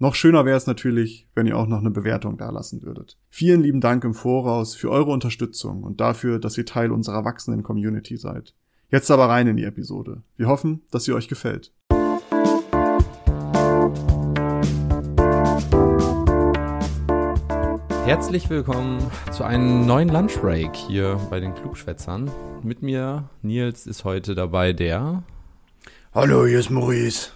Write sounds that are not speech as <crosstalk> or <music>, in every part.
Noch schöner wäre es natürlich, wenn ihr auch noch eine Bewertung dalassen würdet. Vielen lieben Dank im Voraus für eure Unterstützung und dafür, dass ihr Teil unserer wachsenden Community seid. Jetzt aber rein in die Episode. Wir hoffen, dass sie euch gefällt. Herzlich willkommen zu einem neuen Lunchbreak hier bei den Klugschwätzern. Mit mir, Nils, ist heute dabei der. Hallo, hier ist Maurice.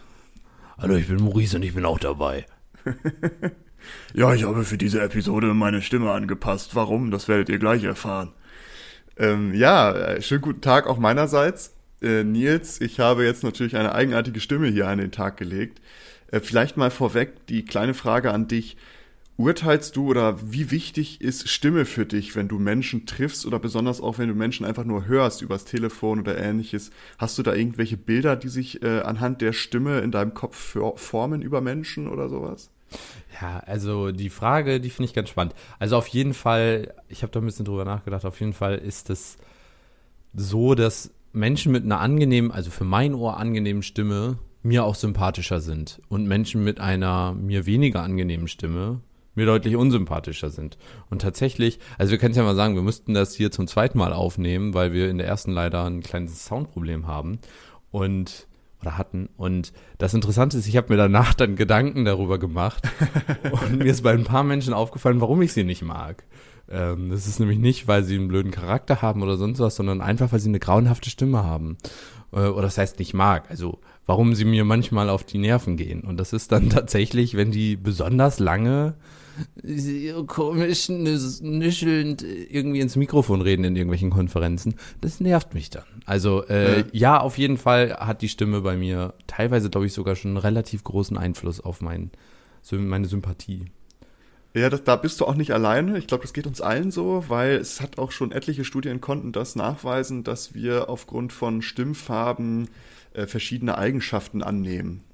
Hallo, ich bin Maurice und ich bin auch dabei. <laughs> ja, ich habe für diese Episode meine Stimme angepasst. Warum? Das werdet ihr gleich erfahren. Ähm, ja, äh, schönen guten Tag auch meinerseits. Äh, Nils, ich habe jetzt natürlich eine eigenartige Stimme hier an den Tag gelegt. Äh, vielleicht mal vorweg die kleine Frage an dich. Urteilst du oder wie wichtig ist Stimme für dich, wenn du Menschen triffst oder besonders auch, wenn du Menschen einfach nur hörst übers Telefon oder ähnliches? Hast du da irgendwelche Bilder, die sich äh, anhand der Stimme in deinem Kopf formen über Menschen oder sowas? Ja, also die Frage, die finde ich ganz spannend. Also auf jeden Fall, ich habe da ein bisschen drüber nachgedacht, auf jeden Fall ist es so, dass Menschen mit einer angenehmen, also für mein Ohr angenehmen Stimme mir auch sympathischer sind und Menschen mit einer mir weniger angenehmen Stimme mir deutlich unsympathischer sind. Und tatsächlich, also wir können es ja mal sagen, wir müssten das hier zum zweiten Mal aufnehmen, weil wir in der ersten leider ein kleines Soundproblem haben und oder hatten. Und das Interessante ist, ich habe mir danach dann Gedanken darüber gemacht <laughs> und mir ist bei ein paar Menschen aufgefallen, warum ich sie nicht mag. Ähm, das ist nämlich nicht, weil sie einen blöden Charakter haben oder sonst was, sondern einfach, weil sie eine grauenhafte Stimme haben. Äh, oder das heißt nicht mag. Also warum sie mir manchmal auf die Nerven gehen. Und das ist dann <laughs> tatsächlich, wenn die besonders lange komisch nischelnd irgendwie ins Mikrofon reden in irgendwelchen Konferenzen. Das nervt mich dann. Also äh, ja. ja, auf jeden Fall hat die Stimme bei mir teilweise, glaube ich, sogar schon einen relativ großen Einfluss auf mein, meine Sympathie. Ja, das, da bist du auch nicht alleine. Ich glaube, das geht uns allen so, weil es hat auch schon etliche Studien konnten das nachweisen, dass wir aufgrund von Stimmfarben äh, verschiedene Eigenschaften annehmen.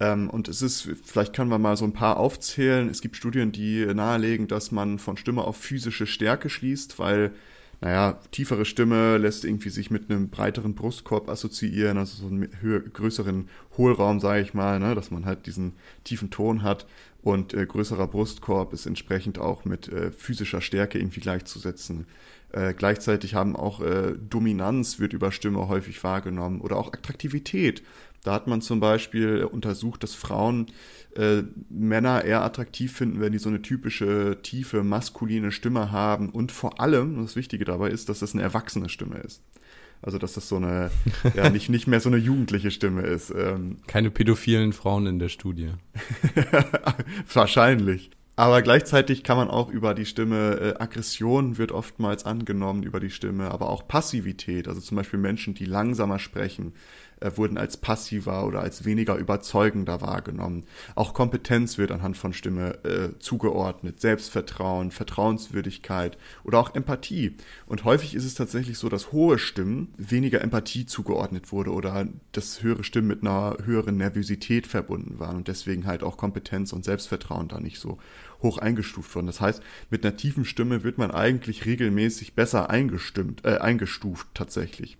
Ähm, und es ist, vielleicht können wir mal so ein paar aufzählen. Es gibt Studien, die nahelegen, dass man von Stimme auf physische Stärke schließt, weil, naja, tiefere Stimme lässt irgendwie sich mit einem breiteren Brustkorb assoziieren, also so einen höher, größeren Hohlraum, sage ich mal, ne, dass man halt diesen tiefen Ton hat. Und äh, größerer Brustkorb ist entsprechend auch mit äh, physischer Stärke irgendwie gleichzusetzen. Äh, gleichzeitig haben auch äh, Dominanz wird über Stimme häufig wahrgenommen oder auch Attraktivität. Da hat man zum Beispiel untersucht, dass Frauen äh, Männer eher attraktiv finden, wenn die so eine typische tiefe maskuline Stimme haben und vor allem, das Wichtige dabei ist, dass das eine erwachsene Stimme ist. Also dass das so eine, ja, <laughs> nicht, nicht mehr so eine jugendliche Stimme ist. Ähm. Keine pädophilen Frauen in der Studie. <laughs> Wahrscheinlich. Aber gleichzeitig kann man auch über die Stimme, äh, Aggression wird oftmals angenommen über die Stimme, aber auch Passivität, also zum Beispiel Menschen, die langsamer sprechen, äh, wurden als passiver oder als weniger überzeugender wahrgenommen. Auch Kompetenz wird anhand von Stimme äh, zugeordnet, Selbstvertrauen, Vertrauenswürdigkeit oder auch Empathie. Und häufig ist es tatsächlich so, dass hohe Stimmen weniger Empathie zugeordnet wurde oder dass höhere Stimmen mit einer höheren Nervosität verbunden waren und deswegen halt auch Kompetenz und Selbstvertrauen da nicht so hoch eingestuft wurden. Das heißt, mit einer tiefen Stimme wird man eigentlich regelmäßig besser eingestimmt, äh, eingestuft tatsächlich.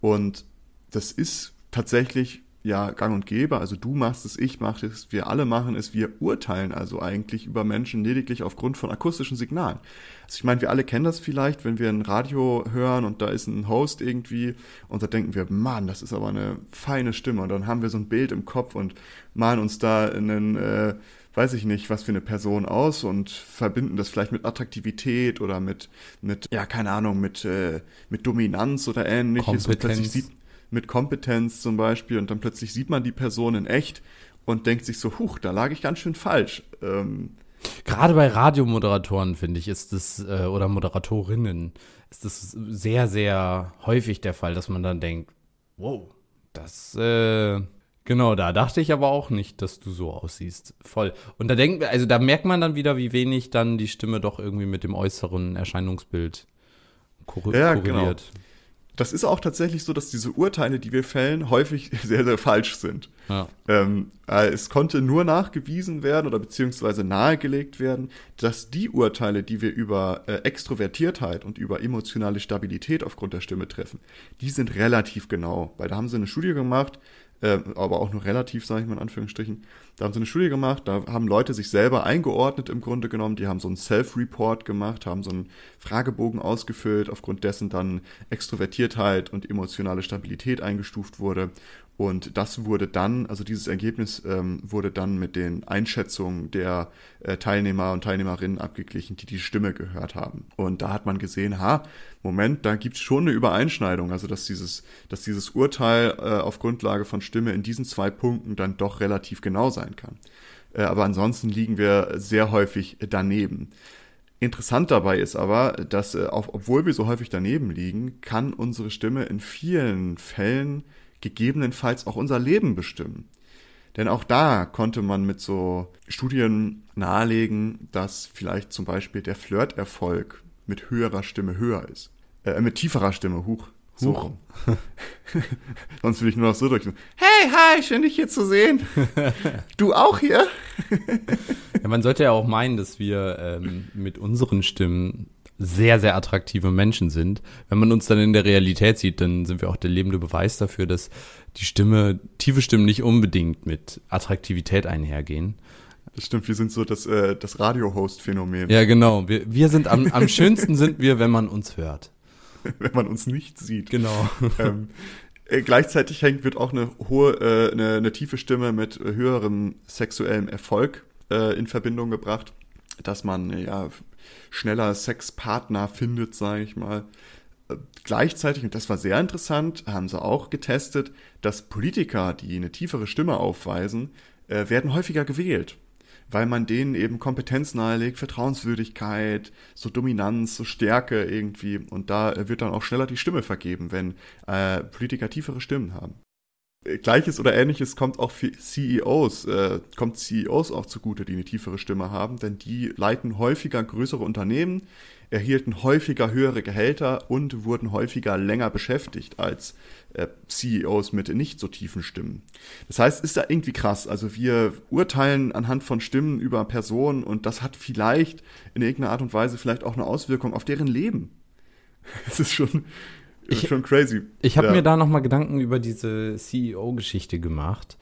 Und das ist tatsächlich ja gang und gäbe. Also du machst es, ich mache es, wir alle machen es. Wir urteilen also eigentlich über Menschen lediglich aufgrund von akustischen Signalen. Also ich meine, wir alle kennen das vielleicht, wenn wir ein Radio hören und da ist ein Host irgendwie und da denken wir, Mann, das ist aber eine feine Stimme. Und dann haben wir so ein Bild im Kopf und malen uns da einen, äh, weiß ich nicht, was für eine Person aus und verbinden das vielleicht mit Attraktivität oder mit, mit ja, keine Ahnung, mit, äh, mit Dominanz oder ähnliches. Kompetenz. Und plötzlich sieht, mit Kompetenz zum Beispiel und dann plötzlich sieht man die Person in echt und denkt sich so, huch, da lag ich ganz schön falsch. Ähm, Gerade bei Radiomoderatoren, finde ich, ist es, äh, oder Moderatorinnen, ist es sehr, sehr häufig der Fall, dass man dann denkt, wow, das, äh, genau, da dachte ich aber auch nicht, dass du so aussiehst. Voll. Und da denkt, also da merkt man dann wieder, wie wenig dann die Stimme doch irgendwie mit dem äußeren Erscheinungsbild korre- Ja, korreliert. Das ist auch tatsächlich so, dass diese Urteile, die wir fällen, häufig <laughs> sehr, sehr falsch sind. Ja. Ähm, äh, es konnte nur nachgewiesen werden oder beziehungsweise nahegelegt werden, dass die Urteile, die wir über äh, Extrovertiertheit und über emotionale Stabilität aufgrund der Stimme treffen, die sind relativ genau. Weil da haben sie eine Studie gemacht, äh, aber auch nur relativ, sage ich mal in Anführungsstrichen. Da haben sie eine Studie gemacht, da haben Leute sich selber eingeordnet im Grunde genommen, die haben so einen Self-Report gemacht, haben so einen Fragebogen ausgefüllt, aufgrund dessen dann Extrovertiertheit und emotionale Stabilität eingestuft wurde. Und das wurde dann, also dieses Ergebnis ähm, wurde dann mit den Einschätzungen der äh, Teilnehmer und Teilnehmerinnen abgeglichen, die die Stimme gehört haben. Und da hat man gesehen, ha, Moment, da gibt's schon eine Übereinschneidung, also dass dieses, dass dieses Urteil äh, auf Grundlage von Stimme in diesen zwei Punkten dann doch relativ genau sein kann. Äh, aber ansonsten liegen wir sehr häufig daneben. Interessant dabei ist aber, dass äh, auch, obwohl wir so häufig daneben liegen, kann unsere Stimme in vielen Fällen gegebenenfalls auch unser Leben bestimmen. Denn auch da konnte man mit so Studien nahelegen, dass vielleicht zum Beispiel der Flirterfolg mit höherer Stimme höher ist. Äh, mit tieferer Stimme, huch. So Huch. rum. <laughs> Sonst will ich nur noch so drücken. Hey, hi, schön dich hier zu sehen. <laughs> Du auch hier? Ja, man sollte ja auch meinen, dass wir ähm, mit unseren Stimmen sehr, sehr attraktive Menschen sind. Wenn man uns dann in der Realität sieht, dann sind wir auch der lebende Beweis dafür, dass die Stimme, tiefe Stimmen nicht unbedingt mit Attraktivität einhergehen. Das stimmt, wir sind so das, äh, das Radio-Host-Phänomen. Ja, genau. Wir, wir sind am, am schönsten sind wir, wenn man uns hört. <laughs> wenn man uns nicht sieht. Genau. <laughs> ähm, äh, gleichzeitig hängt wird auch eine hohe, äh, eine, eine tiefe Stimme mit höherem sexuellem Erfolg äh, in Verbindung gebracht, dass man ja schneller Sexpartner findet, sage ich mal. Äh, Gleichzeitig, und das war sehr interessant, haben sie auch getestet, dass Politiker, die eine tiefere Stimme aufweisen, äh, werden häufiger gewählt weil man denen eben Kompetenz nahelegt, Vertrauenswürdigkeit, so Dominanz, so Stärke irgendwie. Und da äh, wird dann auch schneller die Stimme vergeben, wenn Politiker tiefere Stimmen haben. Gleiches oder ähnliches kommt auch für CEOs, äh, kommt CEOs auch zugute, die eine tiefere Stimme haben, denn die leiten häufiger größere Unternehmen, erhielten häufiger höhere Gehälter und wurden häufiger länger beschäftigt als äh, CEOs mit nicht so tiefen Stimmen. Das heißt, ist da irgendwie krass. Also wir urteilen anhand von Stimmen über Personen und das hat vielleicht in irgendeiner Art und Weise vielleicht auch eine Auswirkung auf deren Leben. <laughs> Das ist schon, Ich- schon crazy. Ich habe Ja. mir da nochmal Gedanken über diese CEO-Geschichte gemacht.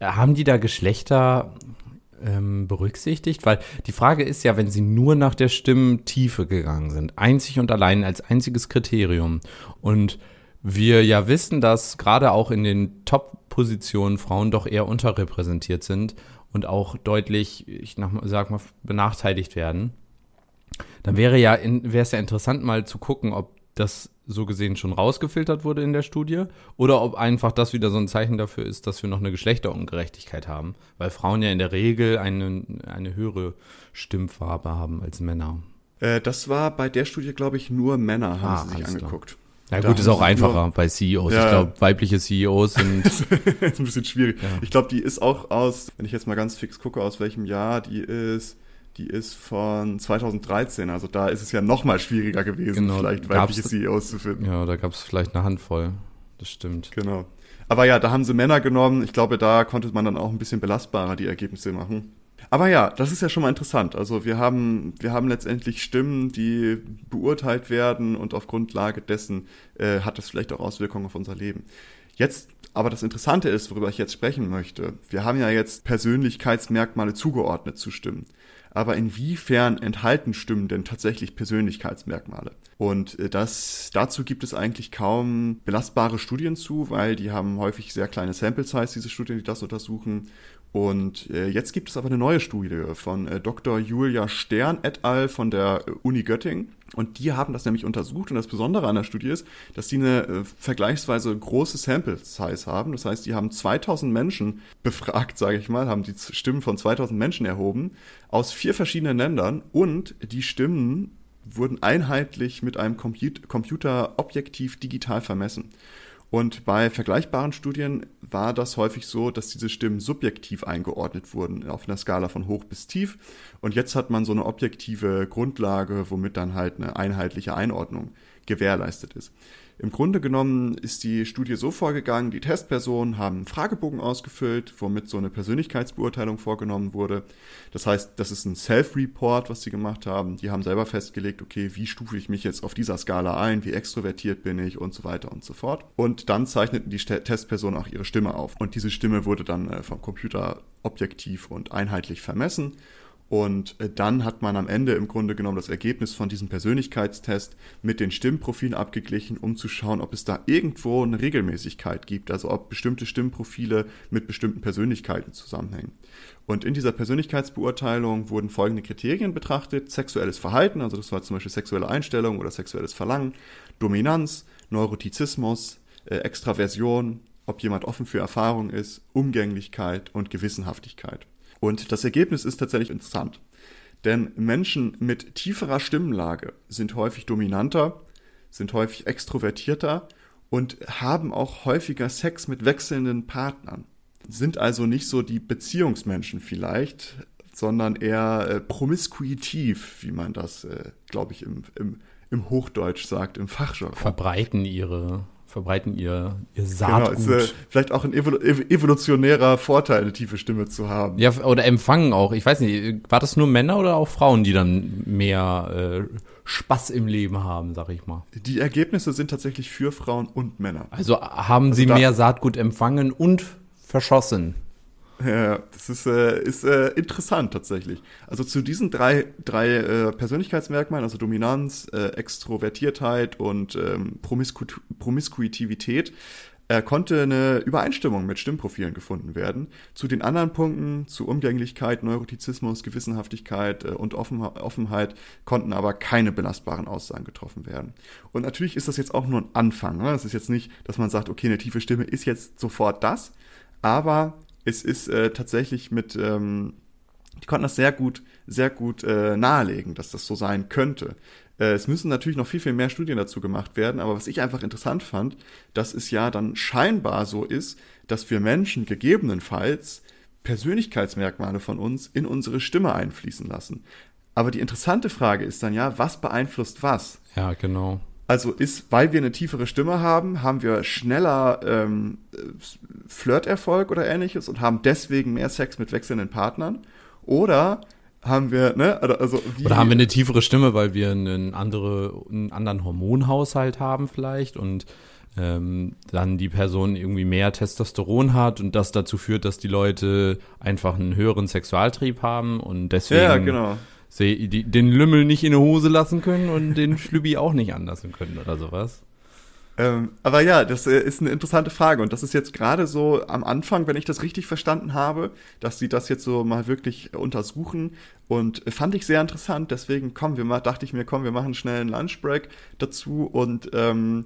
Haben die da Geschlechter ähm, berücksichtigt? Weil die Frage ist ja, wenn sie nur nach der Stimmtiefe gegangen sind, einzig und allein als einziges Kriterium und wir ja wissen, dass gerade auch in den Top-Positionen Frauen doch eher unterrepräsentiert sind und auch deutlich, ich sag mal, benachteiligt werden, dann wäre ja wäre es ja interessant mal zu gucken, ob das so gesehen schon rausgefiltert wurde in der Studie oder ob einfach das wieder so ein Zeichen dafür ist, dass wir noch eine Geschlechterungerechtigkeit haben, weil Frauen ja in der Regel eine, eine höhere Stimmfarbe haben als Männer. Äh, das war bei der Studie, glaube ich, nur Männer haben Ah, sie sich alles klar. angeguckt. Ja Da gut, ist auch einfacher bei CEOs. Ja, ich glaube, weibliche CEOs sind <laughs> ist ein bisschen schwierig. Ja. Ich glaube, die ist auch aus, wenn ich jetzt mal ganz fix gucke, aus welchem Jahr die ist, die ist von 2013. Also da ist es ja noch mal schwieriger gewesen, Genau, vielleicht weibliche CEOs zu finden. ja, da gab es vielleicht eine Handvoll. Das stimmt. Genau. Aber ja, da haben sie Männer genommen. Ich glaube, da konnte man dann auch ein bisschen belastbarer die Ergebnisse machen. Aber ja, das ist ja schon mal interessant. Also wir haben, wir haben letztendlich Stimmen, die beurteilt werden und auf Grundlage dessen äh, hat das vielleicht auch Auswirkungen auf unser Leben. Jetzt, aber das Interessante ist, worüber ich jetzt sprechen möchte, wir haben ja jetzt Persönlichkeitsmerkmale zugeordnet zu Stimmen. Aber inwiefern enthalten Stimmen denn tatsächlich Persönlichkeitsmerkmale? Und äh, das, dazu gibt es eigentlich kaum belastbare Studien zu, weil die haben häufig sehr kleine Sample Size, diese Studien, die das untersuchen. Und äh, jetzt gibt es aber eine neue Studie von äh, Dr. Julia Stern et al. von der äh, Uni Göttingen. Und die haben das nämlich untersucht. Und das Besondere an der Studie ist, dass die eine äh, vergleichsweise große Sample Size haben. Das heißt, die haben 2000 Menschen befragt, sage ich mal, haben die Stimmen von 2000 Menschen erhoben aus vier verschiedenen Ländern. Und die Stimmen wurden einheitlich mit einem Comput objektiv digital vermessen. Und bei vergleichbaren Studien war das häufig so, dass diese Stimmen subjektiv eingeordnet wurden auf einer Skala von hoch bis tief. Und jetzt hat man so eine objektive Grundlage, womit dann halt eine einheitliche Einordnung gewährleistet ist. Im Grunde genommen ist die Studie so vorgegangen, die Testpersonen haben einen Fragebogen ausgefüllt, womit so eine Persönlichkeitsbeurteilung vorgenommen wurde. Das heißt, das ist ein Self-Report, was sie gemacht haben. Die haben selber festgelegt, okay, wie stufe ich mich jetzt auf dieser Skala ein, wie extrovertiert bin ich und so weiter und so fort. Und dann zeichneten die Testpersonen auch ihre Stimme auf. Und diese Stimme wurde dann äh, vom Computer objektiv und einheitlich vermessen und äh, dann hat man am Ende im Grunde genommen das Ergebnis von diesem Persönlichkeitstest mit den Stimmprofilen abgeglichen, um zu schauen, ob es da irgendwo eine Regelmäßigkeit gibt, also ob bestimmte Stimmprofile mit bestimmten Persönlichkeiten zusammenhängen. Und in dieser Persönlichkeitsbeurteilung wurden folgende Kriterien betrachtet. Sexuelles Verhalten, also das war zum Beispiel sexuelle Einstellung oder sexuelles Verlangen, Dominanz, Neurotizismus, äh, Extraversion, ob jemand offen für Erfahrung ist, Umgänglichkeit und Gewissenhaftigkeit. Und das Ergebnis ist tatsächlich interessant. Denn Menschen mit tieferer Stimmenlage sind häufig dominanter, sind häufig extrovertierter und haben auch häufiger Sex mit wechselnden Partnern. Sind also nicht so die Beziehungsmenschen vielleicht, sondern eher äh, promiskuitiv, wie man das, äh, glaube ich, im, im, im Hochdeutsch sagt, im Fachjargon. Verbreiten ihre verbreiten ihr, ihr Saatgut. Genau, ist, äh, vielleicht auch ein evolutionärer Vorteil, eine tiefe Stimme zu haben. Ja, oder empfangen auch. Ich weiß nicht, war das nur Männer oder auch Frauen, die dann mehr äh, Spaß im Leben haben, sag ich mal? Die Ergebnisse sind tatsächlich für Frauen und Männer. Also haben also sie mehr Saatgut empfangen und verschossen. Ja, das ist, äh, ist äh, interessant tatsächlich. Also zu diesen drei, drei äh, Persönlichkeitsmerkmalen, also Dominanz, äh, Extrovertiertheit und ähm, Promisku Promiskuitivität, äh, konnte eine Übereinstimmung mit Stimmprofilen gefunden werden. Zu den anderen Punkten, zu Umgänglichkeit, Neurotizismus, Gewissenhaftigkeit äh, und Offen Offenheit, konnten aber keine belastbaren Aussagen getroffen werden. Und natürlich ist das jetzt auch nur ein Anfang. Ne? Es ist jetzt nicht, dass man sagt, okay, eine tiefe Stimme ist jetzt sofort das, aber es ist äh, tatsächlich mit, ähm, die konnten das sehr gut, sehr gut äh, nahelegen, dass das so sein könnte. Äh, es müssen natürlich noch viel, viel mehr Studien dazu gemacht werden, aber was ich einfach interessant fand, dass es ja dann scheinbar so ist, dass wir Menschen gegebenenfalls Persönlichkeitsmerkmale von uns in unsere Stimme einfließen lassen. Aber die interessante Frage ist dann ja, was beeinflusst was? Ja, genau. Also ist, weil wir eine tiefere Stimme haben, haben wir schneller ähm, Flirterfolg oder ähnliches und haben deswegen mehr Sex mit wechselnden Partnern. Oder haben wir, ne, also wie Oder haben wir eine tiefere Stimme, weil wir einen, andere, einen anderen Hormonhaushalt haben vielleicht und ähm, dann die Person irgendwie mehr Testosteron hat und das dazu führt, dass die Leute einfach einen höheren Sexualtrieb haben und deswegen ja, genau den Lümmel nicht in die Hose lassen können und den <laughs> Schlübbi auch nicht anlassen können oder sowas. Ähm, aber ja, das äh, ist eine interessante Frage und das ist jetzt gerade so am Anfang, wenn ich das richtig verstanden habe, dass sie das jetzt so mal wirklich untersuchen und fand ich sehr interessant. Deswegen kommen wir mal, dachte ich mir, komm, wir machen schnell einen Lunchbreak dazu und ähm,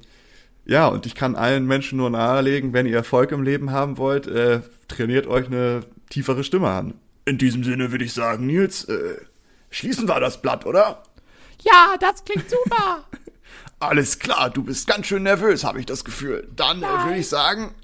ja, und ich kann allen Menschen nur nahelegen, wenn ihr Erfolg im Leben haben wollt, äh, trainiert euch eine tiefere Stimme an. In diesem Sinne würde ich sagen, Nils, äh, Schließen wir das Blatt, oder? Ja, das klingt super. <laughs> Alles klar, du bist ganz schön nervös, habe ich das Gefühl. Dann äh, würde ich sagen,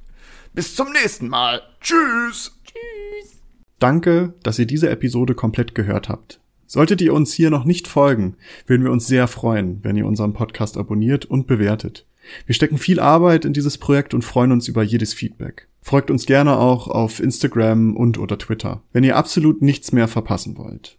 bis zum nächsten Mal. Tschüss. Tschüss. Danke, dass ihr diese Episode komplett gehört habt. Solltet ihr uns hier noch nicht folgen, würden wir uns sehr freuen, wenn ihr unseren Podcast abonniert und bewertet. Wir stecken viel Arbeit in dieses Projekt und freuen uns über jedes Feedback. Folgt uns gerne auch auf Instagram und oder Twitter, wenn ihr absolut nichts mehr verpassen wollt.